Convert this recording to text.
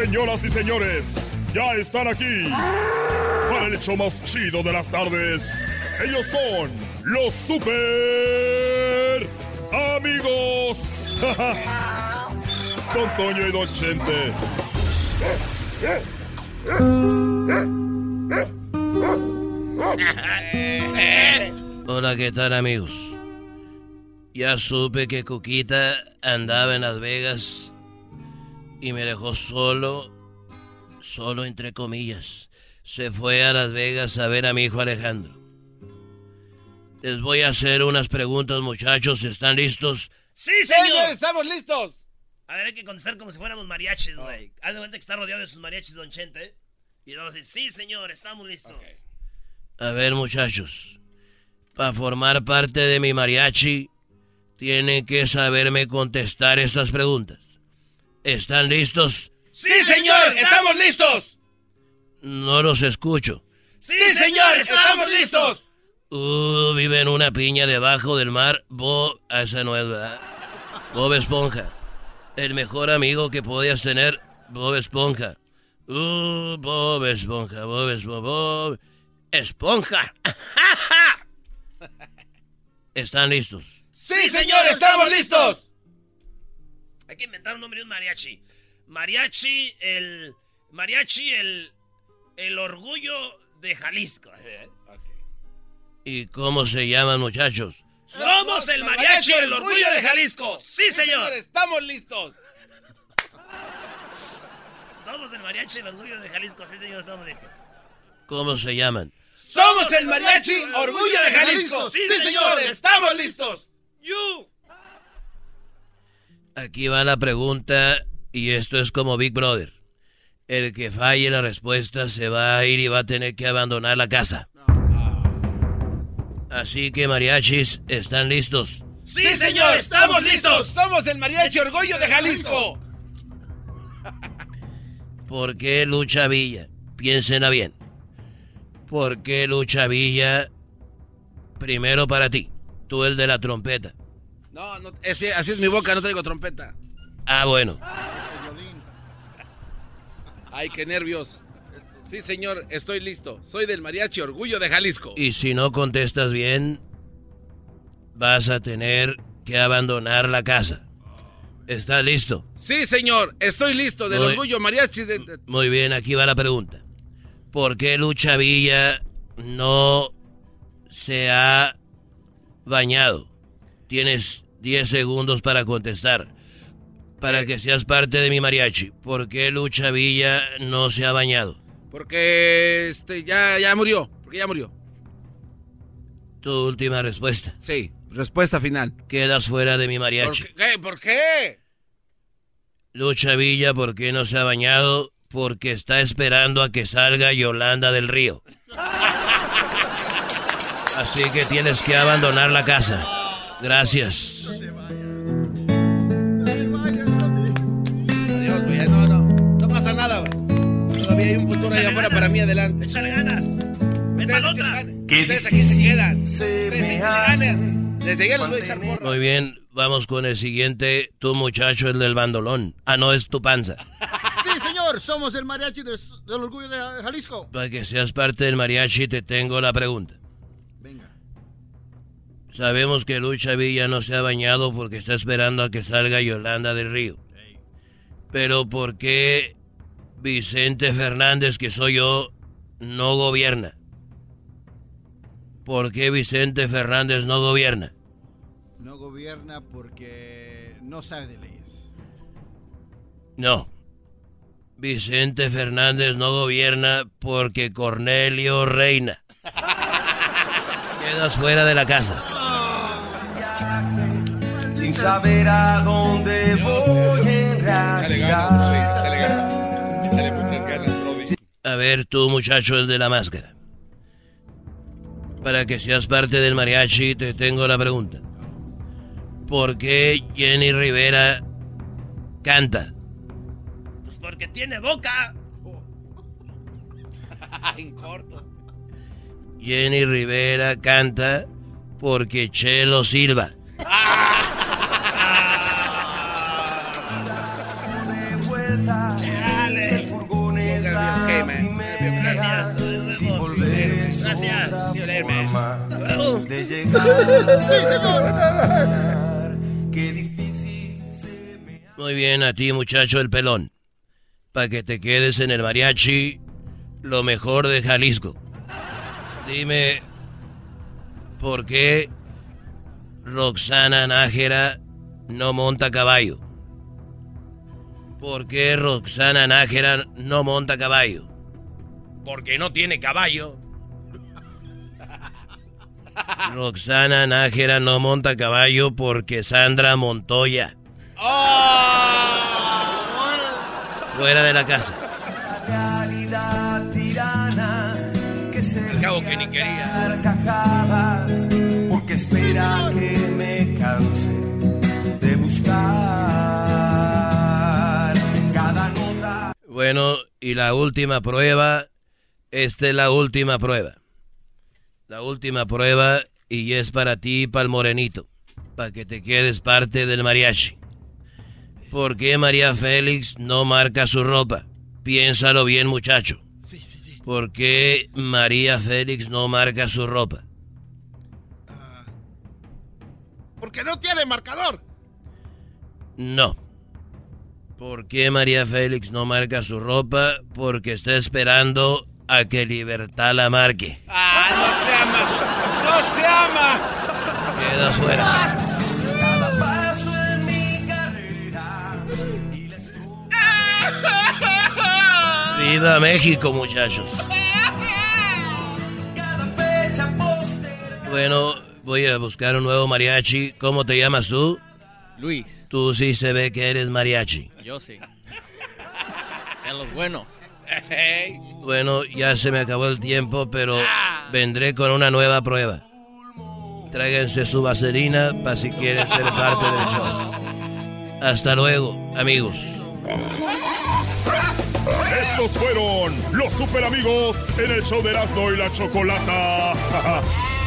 Señoras y señores, ya están aquí para el hecho más chido de las tardes. Ellos son los super amigos. Don Toño y Don Chente. Hola, ¿qué tal amigos? Ya supe que Cuquita andaba en Las Vegas y me dejó solo, solo entre comillas. Se fue a Las Vegas a ver a mi hijo Alejandro. Les voy a hacer unas preguntas, muchachos. ¿Están listos? ¡Sí, señor! ¡Estamos listos! A ver, hay que contestar como si fuéramos mariachis, güey. Haz de cuenta que está rodeado de sus mariachis, Don Chente. Y luego decir, sí, señor, estamos listos. A ver, muchachos. Para formar parte de mi mariachi, tienen que saberme contestar estas preguntas. ¿Están listos? ¡Sí, señor! ¡Estamos listos! No los escucho. ¡Sí, señor! ¡Estamos listos! Uh, vive en una piña debajo del mar. Bob, ah, esa no es verdad. Bob Esponja. El mejor amigo que podías tener, Bob Esponja. Uh, Bob Esponja, Bob Esponja, Bob Esponja. ¿Están listos? ¡Sí, señor! ¡Estamos listos! Hay que inventar un nombre de un mariachi. Mariachi, el. Mariachi, el. El orgullo de Jalisco. ¿Y cómo se llaman, muchachos? ¡Somos el mariachi el orgullo de Jalisco! ¡Sí, señor! ¡Estamos listos! Somos el mariachi el orgullo de Jalisco. Sí, señor, estamos listos. ¿Cómo se llaman? ¡Somos el mariachi orgullo de Jalisco! ¡Sí, señor! ¡Estamos listos! ¡You! Aquí va la pregunta y esto es como Big Brother. El que falle la respuesta se va a ir y va a tener que abandonar la casa. Así que mariachis, ¿están listos? ¡Sí, señor! ¡Estamos listos! ¡Somos el mariachi orgullo de Jalisco! ¿Por qué Lucha Villa? Piénsenla bien. ¿Por qué Lucha Villa? Primero para ti, tú el de la trompeta. No, no así es mi boca, no traigo trompeta. Ah, bueno. Ay, qué nervios. Sí, señor, estoy listo. Soy del mariachi Orgullo de Jalisco. Y si no contestas bien, vas a tener que abandonar la casa. ¿Estás listo? Sí, señor, estoy listo del Muy- Orgullo Mariachi de... Muy bien, aquí va la pregunta. ¿Por qué Lucha Villa no se ha bañado? Tienes 10 segundos para contestar. Para que seas parte de mi mariachi. ¿Por qué Lucha Villa no se ha bañado? Porque este ya, ya murió. Porque ya murió. Tu última respuesta. Sí, respuesta final. Quedas fuera de mi ¿Por mariachi. qué? ¿Por qué? Lucha Villa, ¿por qué no se ha bañado? Porque está esperando a que salga Yolanda del Río. Así que tienes que abandonar la casa. Gracias. Adiós, güey. No, no. No pasa nada, güey. Todavía hay un futuro allá afuera para mí adelante. ¡Échale ganas! ¡Ven Ustedes, otra! ganas. Ustedes aquí se quedan. Ustedes échenle ganas. Desde ya les voy a echar porra. Muy bien, vamos con el siguiente. Tu muchacho, el del bandolón. Ah, no, es tu panza. Sí, señor, somos el mariachi del, del orgullo de Jalisco. Para que seas parte del mariachi, te tengo la pregunta. Sabemos que Lucha Villa no se ha bañado porque está esperando a que salga Yolanda del Río. Pero ¿por qué Vicente Fernández, que soy yo, no gobierna? ¿Por qué Vicente Fernández no gobierna? No gobierna porque no sabe de leyes. No. Vicente Fernández no gobierna porque Cornelio reina. Quedas fuera de la casa. Sin saber a dónde voy en realidad. A ver, tú muchacho el de la máscara. Para que seas parte del mariachi, te tengo la pregunta. ¿Por qué Jenny Rivera canta? Pues porque tiene boca. en corto. Jenny Rivera canta porque Chelo Silva. Muy bien a ti, muchacho el pelón. Para que te quedes en el mariachi, lo mejor de Jalisco. Dime, ¿por qué Roxana Nájera no monta caballo? ¿Por qué Roxana Nájera no monta caballo? Porque no tiene caballo. Roxana Nájera no monta caballo porque Sandra Montoya. ¡Oh! Fuera de la casa. Al cabo que ni quería. Porque espera que me canse de buscar cada nota. Bueno, y la última prueba. Esta es la última prueba. La última prueba y es para ti, para el morenito. Para que te quedes parte del mariachi. ¿Por qué María Félix no marca su ropa? Piénsalo bien, muchacho. ¿Por qué María Félix no marca su ropa? Porque no tiene marcador. No. ¿Por qué María Félix no marca su ropa? Porque está esperando a que Libertad la marque. ¡Ah, no se ama! ¡No se ama! Queda fuera. México, muchachos. Bueno, voy a buscar un nuevo mariachi. ¿Cómo te llamas tú? Luis, Tú sí se ve que eres mariachi. yo sí. En los buenos. Bueno, ya se me acabó el tiempo, pero vendré con una nueva prueba. Tráiganse su vaselina para si quieren ser parte del show. Hasta luego, amigos. Estos fueron los super amigos en el show de Erasmo y la Chocolata.